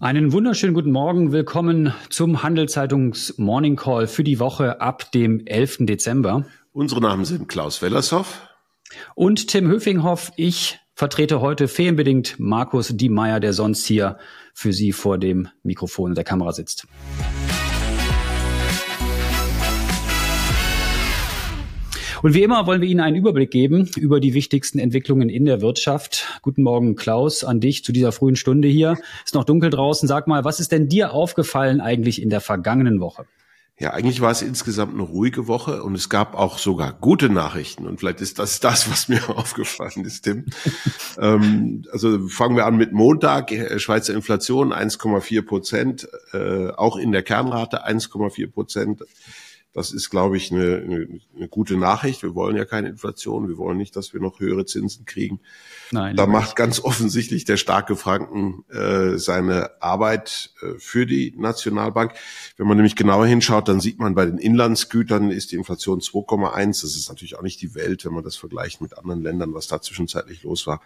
Einen wunderschönen guten Morgen. Willkommen zum Handelszeitungs Morning Call für die Woche ab dem 11. Dezember. Unsere Namen sind Klaus Wellershoff und Tim Höfinghoff. Ich vertrete heute ferienbedingt Markus Diemeyer, der sonst hier für Sie vor dem Mikrofon der Kamera sitzt. Und wie immer wollen wir Ihnen einen Überblick geben über die wichtigsten Entwicklungen in der Wirtschaft. Guten Morgen, Klaus, an dich zu dieser frühen Stunde hier. Ist noch dunkel draußen. Sag mal, was ist denn dir aufgefallen eigentlich in der vergangenen Woche? Ja, eigentlich war es insgesamt eine ruhige Woche und es gab auch sogar gute Nachrichten. Und vielleicht ist das das, was mir aufgefallen ist, Tim. ähm, also fangen wir an mit Montag. Schweizer Inflation 1,4 Prozent, äh, auch in der Kernrate 1,4 Prozent. Das ist, glaube ich, eine, eine, eine, gute Nachricht. Wir wollen ja keine Inflation. Wir wollen nicht, dass wir noch höhere Zinsen kriegen. Nein, da macht ganz offensichtlich der starke Franken äh, seine Arbeit äh, für die Nationalbank. Wenn man nämlich genauer hinschaut, dann sieht man, bei den Inlandsgütern ist die Inflation 2,1. Das ist natürlich auch nicht die Welt, wenn man das vergleicht mit anderen Ländern, was da zwischenzeitlich los war.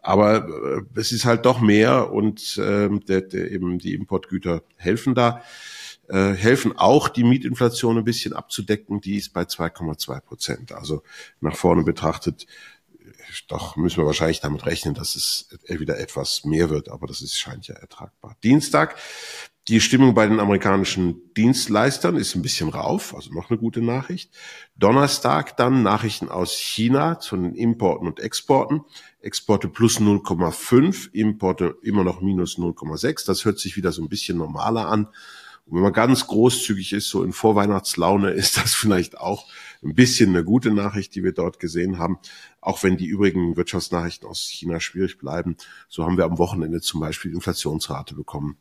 Aber äh, es ist halt doch mehr und äh, der, der eben die Importgüter helfen da äh, helfen auch, die Mietinflation ein bisschen abzudecken. Die ist bei 2,2 Prozent. Also nach vorne betrachtet, doch müssen wir wahrscheinlich damit rechnen, dass es wieder etwas mehr wird, aber das ist, scheint ja ertragbar. Dienstag, die Stimmung bei den amerikanischen Dienstleistern ist ein bisschen rauf, also noch eine gute Nachricht. Donnerstag dann Nachrichten aus China zu den Importen und Exporten. Exporte plus 0,5, Importe immer noch minus 0,6. Das hört sich wieder so ein bisschen normaler an. Und wenn man ganz großzügig ist, so in Vorweihnachtslaune, ist das vielleicht auch ein bisschen eine gute Nachricht, die wir dort gesehen haben. Auch wenn die übrigen Wirtschaftsnachrichten aus China schwierig bleiben. So haben wir am Wochenende zum Beispiel Inflationsrate bekommen.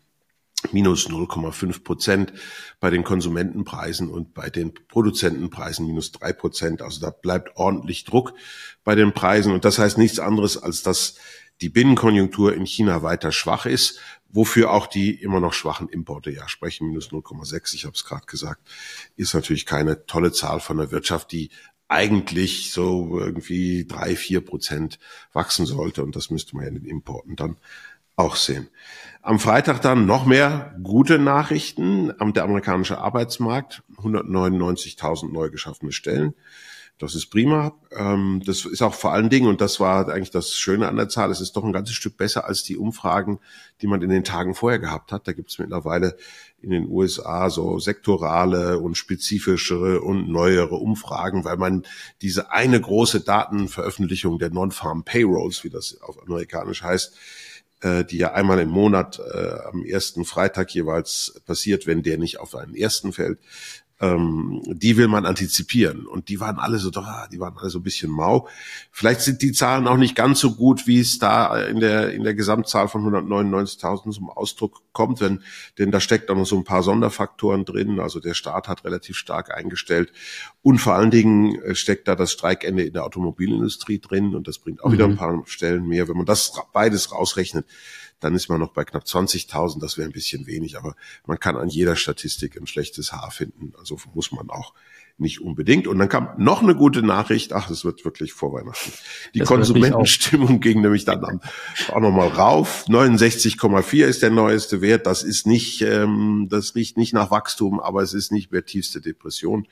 Minus 0,5 Prozent bei den Konsumentenpreisen und bei den Produzentenpreisen minus drei Prozent. Also da bleibt ordentlich Druck bei den Preisen. Und das heißt nichts anderes, als dass die Binnenkonjunktur in China weiter schwach ist wofür auch die immer noch schwachen Importe ja sprechen, minus 0,6, ich habe es gerade gesagt, ist natürlich keine tolle Zahl von der Wirtschaft, die eigentlich so irgendwie drei, vier Prozent wachsen sollte. Und das müsste man ja in den Importen dann auch sehen. Am Freitag dann noch mehr gute Nachrichten. Der amerikanische Arbeitsmarkt, 199.000 neu geschaffene Stellen. Das ist prima. Ähm, das ist auch vor allen Dingen, und das war eigentlich das Schöne an der Zahl, es ist doch ein ganzes Stück besser als die Umfragen, die man in den Tagen vorher gehabt hat. Da gibt es mittlerweile in den USA so sektorale und spezifischere und neuere Umfragen, weil man diese eine große Datenveröffentlichung der Non-Farm Payrolls, wie das auf amerikanisch heißt, die ja einmal im Monat äh, am ersten Freitag jeweils passiert, wenn der nicht auf einen ersten fällt, ähm, die will man antizipieren. Und die waren alle so, die waren alle so ein bisschen mau. Vielleicht sind die Zahlen auch nicht ganz so gut, wie es da in der, in der Gesamtzahl von 199.000 zum Ausdruck kommt, denn, denn da steckt auch noch so ein paar Sonderfaktoren drin. Also der Staat hat relativ stark eingestellt. Und vor allen Dingen äh, steckt da das Streikende in der Automobilindustrie drin. Und das bringt auch mhm. wieder ein paar Stellen mehr. Wenn man das beides rausrechnet, dann ist man noch bei knapp 20.000. Das wäre ein bisschen wenig, aber man kann an jeder Statistik ein schlechtes Haar finden. Also muss man auch nicht unbedingt. Und dann kam noch eine gute Nachricht. Ach, es wird wirklich vor Weihnachten. Die das Konsumentenstimmung ging nämlich dann auch nochmal rauf. 69,4 ist der neueste Wert. Das ist nicht, ähm, das riecht nicht nach Wachstum, aber es ist nicht mehr tiefste Depression.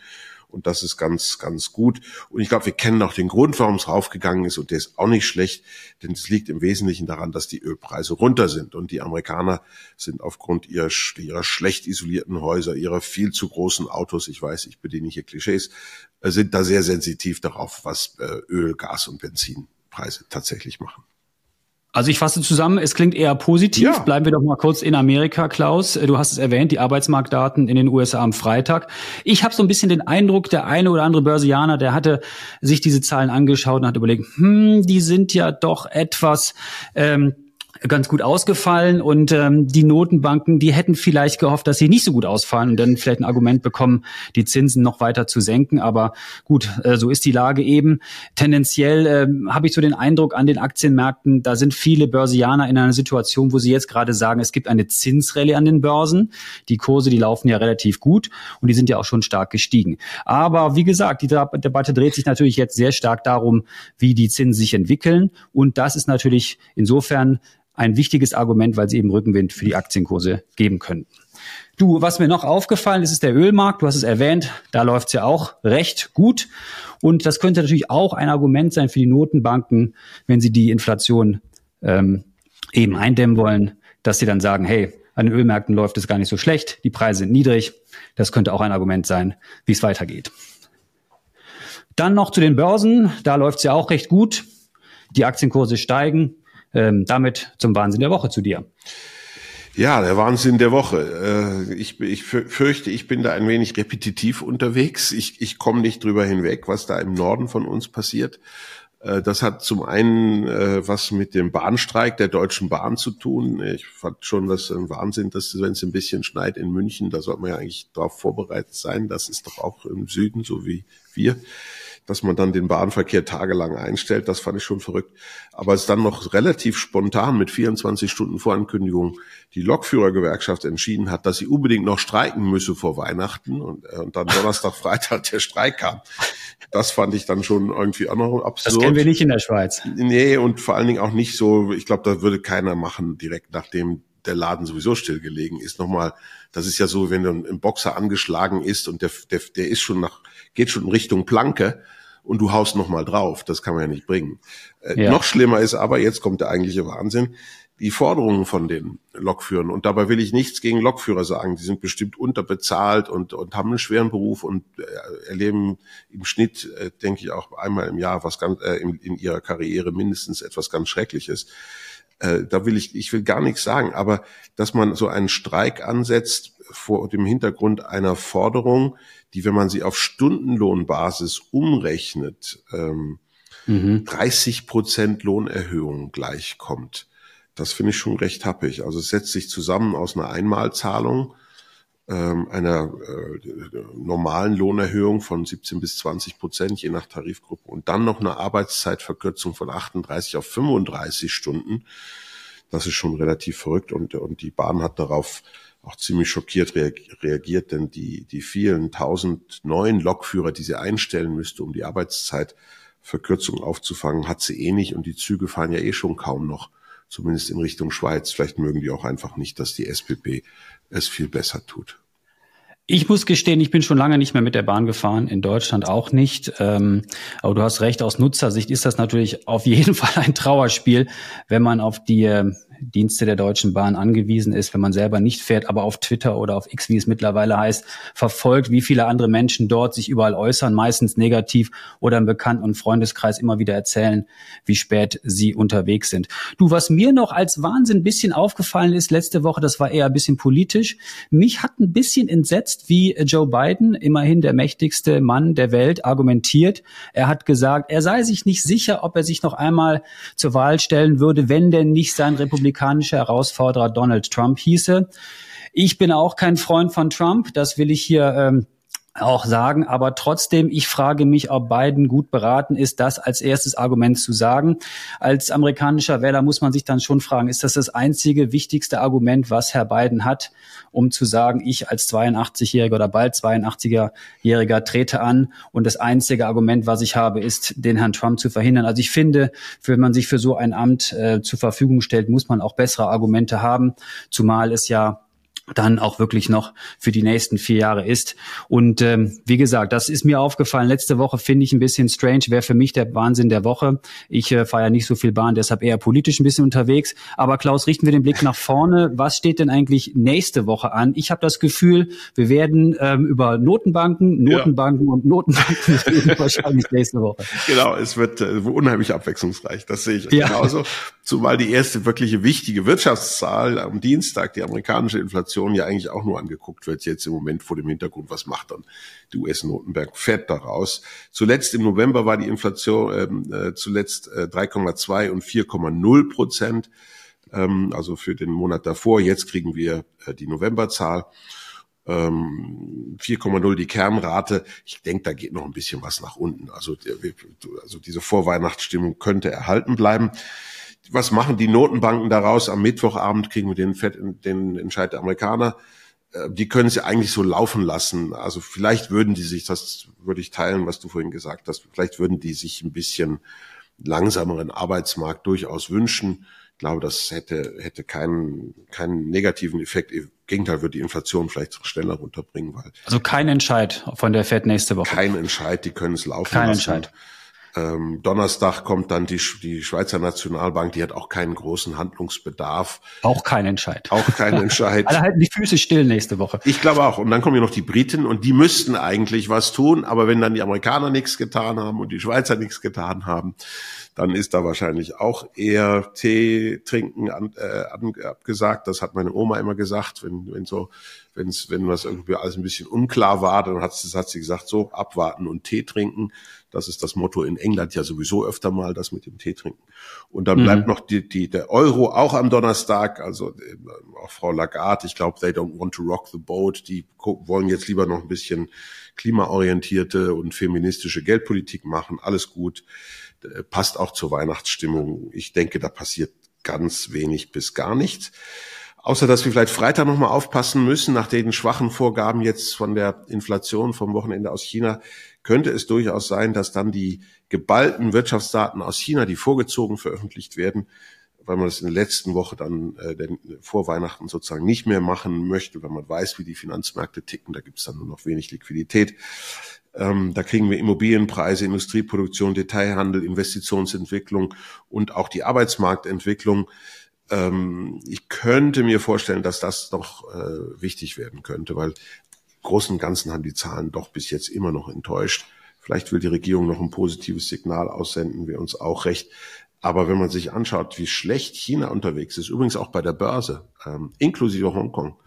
Und das ist ganz, ganz gut. Und ich glaube, wir kennen auch den Grund, warum es raufgegangen ist. Und der ist auch nicht schlecht, denn es liegt im Wesentlichen daran, dass die Ölpreise runter sind. Und die Amerikaner sind aufgrund ihrer, ihrer schlecht isolierten Häuser, ihrer viel zu großen Autos, ich weiß, ich bediene hier Klischees, äh, sind da sehr sensitiv darauf, was äh, Öl, Gas und Benzinpreise tatsächlich machen. Also ich fasse zusammen, es klingt eher positiv. Ja. Bleiben wir doch mal kurz in Amerika, Klaus. Du hast es erwähnt, die Arbeitsmarktdaten in den USA am Freitag. Ich habe so ein bisschen den Eindruck, der eine oder andere Börsianer, der hatte sich diese Zahlen angeschaut und hat überlegt, hm, die sind ja doch etwas ähm, ganz gut ausgefallen und ähm, die Notenbanken, die hätten vielleicht gehofft, dass sie nicht so gut ausfallen und dann vielleicht ein Argument bekommen, die Zinsen noch weiter zu senken. Aber gut, äh, so ist die Lage eben. Tendenziell äh, habe ich so den Eindruck an den Aktienmärkten, da sind viele Börsianer in einer Situation, wo sie jetzt gerade sagen, es gibt eine Zinsrallye an den Börsen. Die Kurse, die laufen ja relativ gut und die sind ja auch schon stark gestiegen. Aber wie gesagt, die Debatte dreht sich natürlich jetzt sehr stark darum, wie die Zinsen sich entwickeln. Und das ist natürlich insofern ein wichtiges Argument, weil sie eben Rückenwind für die Aktienkurse geben können. Du, was mir noch aufgefallen ist, ist der Ölmarkt. Du hast es erwähnt, da läuft es ja auch recht gut. Und das könnte natürlich auch ein Argument sein für die Notenbanken, wenn sie die Inflation ähm, eben eindämmen wollen, dass sie dann sagen, hey, an den Ölmärkten läuft es gar nicht so schlecht, die Preise sind niedrig. Das könnte auch ein Argument sein, wie es weitergeht. Dann noch zu den Börsen, da läuft es ja auch recht gut. Die Aktienkurse steigen. Ähm, damit zum Wahnsinn der Woche zu dir. Ja, der Wahnsinn der Woche. Äh, ich, ich fürchte, ich bin da ein wenig repetitiv unterwegs. Ich, ich komme nicht drüber hinweg, was da im Norden von uns passiert. Äh, das hat zum einen äh, was mit dem Bahnstreik der Deutschen Bahn zu tun. Ich fand schon das ein Wahnsinn, dass wenn es ein bisschen schneit in München, da sollte man ja eigentlich darauf vorbereitet sein. Das ist doch auch im Süden, so wie wir dass man dann den Bahnverkehr tagelang einstellt, das fand ich schon verrückt. Aber es dann noch relativ spontan mit 24 Stunden Vorankündigung die Lokführergewerkschaft entschieden hat, dass sie unbedingt noch streiken müsse vor Weihnachten und, äh, und dann Donnerstag, Freitag der Streik kam. Das fand ich dann schon irgendwie auch noch absurd. Das kennen wir nicht in der Schweiz. Nee, und vor allen Dingen auch nicht so, ich glaube, da würde keiner machen, direkt nachdem der Laden sowieso stillgelegen ist. Nochmal, das ist ja so, wenn ein Boxer angeschlagen ist und der, der, der ist schon nach, geht schon in Richtung Planke und du haust nochmal drauf. Das kann man ja nicht bringen. Äh, ja. Noch schlimmer ist aber, jetzt kommt der eigentliche Wahnsinn, die Forderungen von den Lokführern. Und dabei will ich nichts gegen Lokführer sagen. Die sind bestimmt unterbezahlt und, und haben einen schweren Beruf und äh, erleben im Schnitt, äh, denke ich, auch einmal im Jahr was ganz, äh, in, in ihrer Karriere mindestens etwas ganz Schreckliches. Äh, da will ich, ich will gar nichts sagen, aber dass man so einen Streik ansetzt vor dem Hintergrund einer Forderung, die, wenn man sie auf Stundenlohnbasis umrechnet, ähm, mhm. 30 Prozent Lohnerhöhung gleichkommt. Das finde ich schon recht happig. Also es setzt sich zusammen aus einer Einmalzahlung, einer äh, normalen Lohnerhöhung von 17 bis 20 Prozent, je nach Tarifgruppe, und dann noch eine Arbeitszeitverkürzung von 38 auf 35 Stunden. Das ist schon relativ verrückt und, und die Bahn hat darauf auch ziemlich schockiert reagiert, denn die, die vielen tausend neuen Lokführer, die sie einstellen müsste, um die Arbeitszeitverkürzung aufzufangen, hat sie eh nicht und die Züge fahren ja eh schon kaum noch, zumindest in Richtung Schweiz. Vielleicht mögen die auch einfach nicht, dass die SPP es viel besser tut. Ich muss gestehen, ich bin schon lange nicht mehr mit der Bahn gefahren, in Deutschland auch nicht. Ähm, aber du hast recht, aus Nutzersicht ist das natürlich auf jeden Fall ein Trauerspiel, wenn man auf die äh, Dienste der Deutschen Bahn angewiesen ist, wenn man selber nicht fährt, aber auf Twitter oder auf X, wie es mittlerweile heißt, verfolgt, wie viele andere Menschen dort sich überall äußern, meistens negativ oder im Bekannten- und Freundeskreis immer wieder erzählen, wie spät sie unterwegs sind. Du, was mir noch als Wahnsinn ein bisschen aufgefallen ist letzte Woche, das war eher ein bisschen politisch, mich hat ein bisschen entsetzt, wie Joe Biden, immerhin der mächtigste Mann der Welt, argumentiert. Er hat gesagt, er sei sich nicht sicher, ob er sich noch einmal zur Wahl stellen würde, wenn denn nicht sein Republik republikanische Herausforderer Donald Trump hieße. Ich bin auch kein Freund von Trump, das will ich hier ähm, auch sagen. Aber trotzdem, ich frage mich, ob Biden gut beraten ist, das als erstes Argument zu sagen. Als amerikanischer Wähler muss man sich dann schon fragen, ist das das einzige wichtigste Argument, was Herr Biden hat, um zu sagen, ich als 82-Jähriger oder bald 82-Jähriger trete an und das einzige Argument, was ich habe, ist, den Herrn Trump zu verhindern. Also ich finde, wenn man sich für so ein Amt äh, zur Verfügung stellt, muss man auch bessere Argumente haben, zumal es ja dann auch wirklich noch für die nächsten vier Jahre ist. Und ähm, wie gesagt, das ist mir aufgefallen. Letzte Woche finde ich ein bisschen strange, wäre für mich der Wahnsinn der Woche. Ich äh, fahre ja nicht so viel Bahn, deshalb eher politisch ein bisschen unterwegs. Aber Klaus, richten wir den Blick nach vorne. Was steht denn eigentlich nächste Woche an? Ich habe das Gefühl, wir werden ähm, über Notenbanken, Notenbanken ja. und Notenbanken reden wahrscheinlich nächste Woche. Genau, es wird äh, unheimlich abwechslungsreich. Das sehe ich ja. genauso. Zumal die erste wirkliche wichtige Wirtschaftszahl am Dienstag, die amerikanische Inflation, ja eigentlich auch nur angeguckt wird, jetzt im Moment vor dem Hintergrund, was macht dann die US-Notenbank Fed daraus. Zuletzt im November war die Inflation ähm, äh, zuletzt äh, 3,2 und 4,0 Prozent, ähm, also für den Monat davor. Jetzt kriegen wir äh, die Novemberzahl. 4,0 ähm, die Kernrate. Ich denke, da geht noch ein bisschen was nach unten. Also, also diese Vorweihnachtsstimmung könnte erhalten bleiben was machen die Notenbanken daraus? Am Mittwochabend kriegen wir den, Fed, den Entscheid der Amerikaner. Äh, die können sie eigentlich so laufen lassen. Also vielleicht würden die sich, das würde ich teilen, was du vorhin gesagt hast, vielleicht würden die sich ein bisschen langsameren Arbeitsmarkt durchaus wünschen. Glaube, das hätte, hätte keinen, keinen negativen Effekt. Im Gegenteil würde die Inflation vielleicht schneller runterbringen, weil. Also kein Entscheid von der Fed nächste Woche. Kein Entscheid, die können es laufen kein lassen. Entscheid. Ähm, Donnerstag kommt dann die, die Schweizer Nationalbank, die hat auch keinen großen Handlungsbedarf. Auch kein Entscheid. Auch kein Entscheid. Alle halten die Füße still nächste Woche. Ich glaube auch. Und dann kommen ja noch die Briten und die müssten eigentlich was tun. Aber wenn dann die Amerikaner nichts getan haben und die Schweizer nichts getan haben, dann ist da wahrscheinlich auch eher Tee trinken an, äh, abgesagt. Das hat meine Oma immer gesagt, wenn, wenn so, wenn's, wenn was irgendwie alles ein bisschen unklar war, dann hat sie, hat sie gesagt, so abwarten und Tee trinken. Das ist das Motto in England ja sowieso öfter mal, das mit dem Tee trinken. Und dann mhm. bleibt noch die, die, der Euro auch am Donnerstag, also äh, auch Frau Lagarde, ich glaube, they don't want to rock the boat, die wollen jetzt lieber noch ein bisschen klimaorientierte und feministische Geldpolitik machen, alles gut. Äh, passt auch zur Weihnachtsstimmung. Ich denke, da passiert ganz wenig bis gar nichts. Außer dass wir vielleicht Freitag nochmal aufpassen müssen, nach den schwachen Vorgaben jetzt von der Inflation vom Wochenende aus China, könnte es durchaus sein, dass dann die geballten Wirtschaftsdaten aus China, die vorgezogen veröffentlicht werden, weil man das in der letzten Woche dann äh, den, vor Weihnachten sozusagen nicht mehr machen möchte, weil man weiß, wie die Finanzmärkte ticken, da gibt es dann nur noch wenig Liquidität. Ähm, da kriegen wir Immobilienpreise, Industrieproduktion, Detailhandel, Investitionsentwicklung und auch die Arbeitsmarktentwicklung. Ähm, ich könnte mir vorstellen, dass das doch äh, wichtig werden könnte, weil Großen und Ganzen haben die Zahlen doch bis jetzt immer noch enttäuscht. Vielleicht will die Regierung noch ein positives Signal aussenden, wir uns auch recht. Aber wenn man sich anschaut, wie schlecht China unterwegs ist, übrigens auch bei der Börse, ähm, inklusive Hongkong,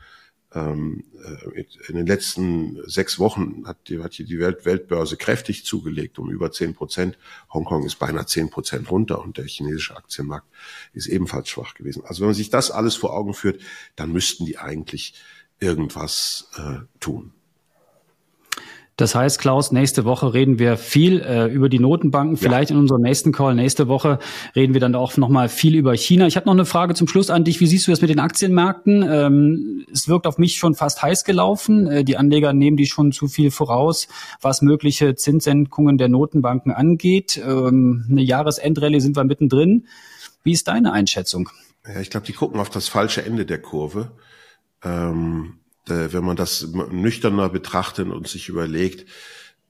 in den letzten sechs Wochen hat, die, hat die Welt, Weltbörse kräftig zugelegt, um über zehn Prozent. Hongkong ist beinahe zehn Prozent runter und der chinesische Aktienmarkt ist ebenfalls schwach gewesen. Also wenn man sich das alles vor Augen führt, dann müssten die eigentlich irgendwas äh, tun. Das heißt, Klaus, nächste Woche reden wir viel äh, über die Notenbanken. Vielleicht ja. in unserem nächsten Call nächste Woche reden wir dann auch noch mal viel über China. Ich habe noch eine Frage zum Schluss an dich. Wie siehst du das mit den Aktienmärkten? Ähm, es wirkt auf mich schon fast heiß gelaufen. Äh, die Anleger nehmen die schon zu viel voraus, was mögliche Zinssenkungen der Notenbanken angeht. Ähm, eine Jahresendrallye sind wir mittendrin. Wie ist deine Einschätzung? Ja, ich glaube, die gucken auf das falsche Ende der Kurve. Ähm äh, wenn man das nüchterner betrachtet und sich überlegt,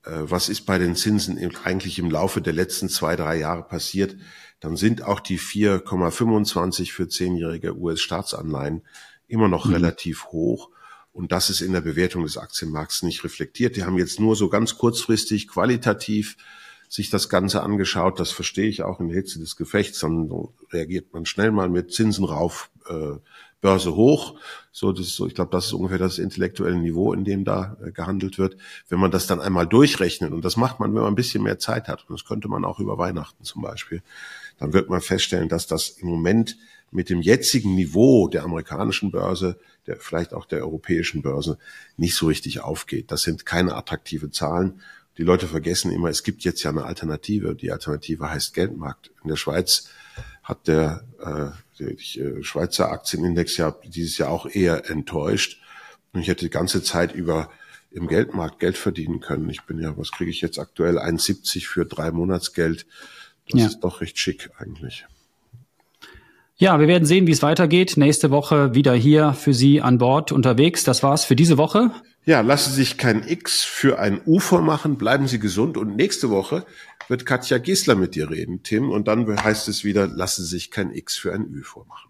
äh, was ist bei den Zinsen eigentlich im Laufe der letzten zwei, drei Jahre passiert, dann sind auch die 4,25 für zehnjährige US-Staatsanleihen immer noch mhm. relativ hoch. Und das ist in der Bewertung des Aktienmarkts nicht reflektiert. Die haben jetzt nur so ganz kurzfristig qualitativ sich das Ganze angeschaut. Das verstehe ich auch in der Hitze des Gefechts. Dann reagiert man schnell mal mit Zinsen rauf, äh, Börse hoch. So, das ist so, ich glaube, das ist ungefähr das intellektuelle Niveau, in dem da äh, gehandelt wird. Wenn man das dann einmal durchrechnet, und das macht man, wenn man ein bisschen mehr Zeit hat, und das könnte man auch über Weihnachten zum Beispiel, dann wird man feststellen, dass das im Moment mit dem jetzigen Niveau der amerikanischen Börse, der vielleicht auch der europäischen Börse, nicht so richtig aufgeht. Das sind keine attraktive Zahlen. Die Leute vergessen immer, es gibt jetzt ja eine Alternative. Die Alternative heißt Geldmarkt. In der Schweiz hat der, äh, der äh, Schweizer Aktienindex ja dieses Jahr auch eher enttäuscht. Und ich hätte die ganze Zeit über im Geldmarkt Geld verdienen können. Ich bin ja, was kriege ich jetzt aktuell? 1,70 für drei Monatsgeld. Das ja. ist doch recht schick eigentlich. Ja, wir werden sehen, wie es weitergeht. Nächste Woche wieder hier für Sie an Bord unterwegs. Das war's für diese Woche. Ja, lassen Sie sich kein X für ein U vormachen, bleiben Sie gesund und nächste Woche wird Katja Gisler mit dir reden, Tim, und dann heißt es wieder, lassen Sie sich kein X für ein Ü vormachen.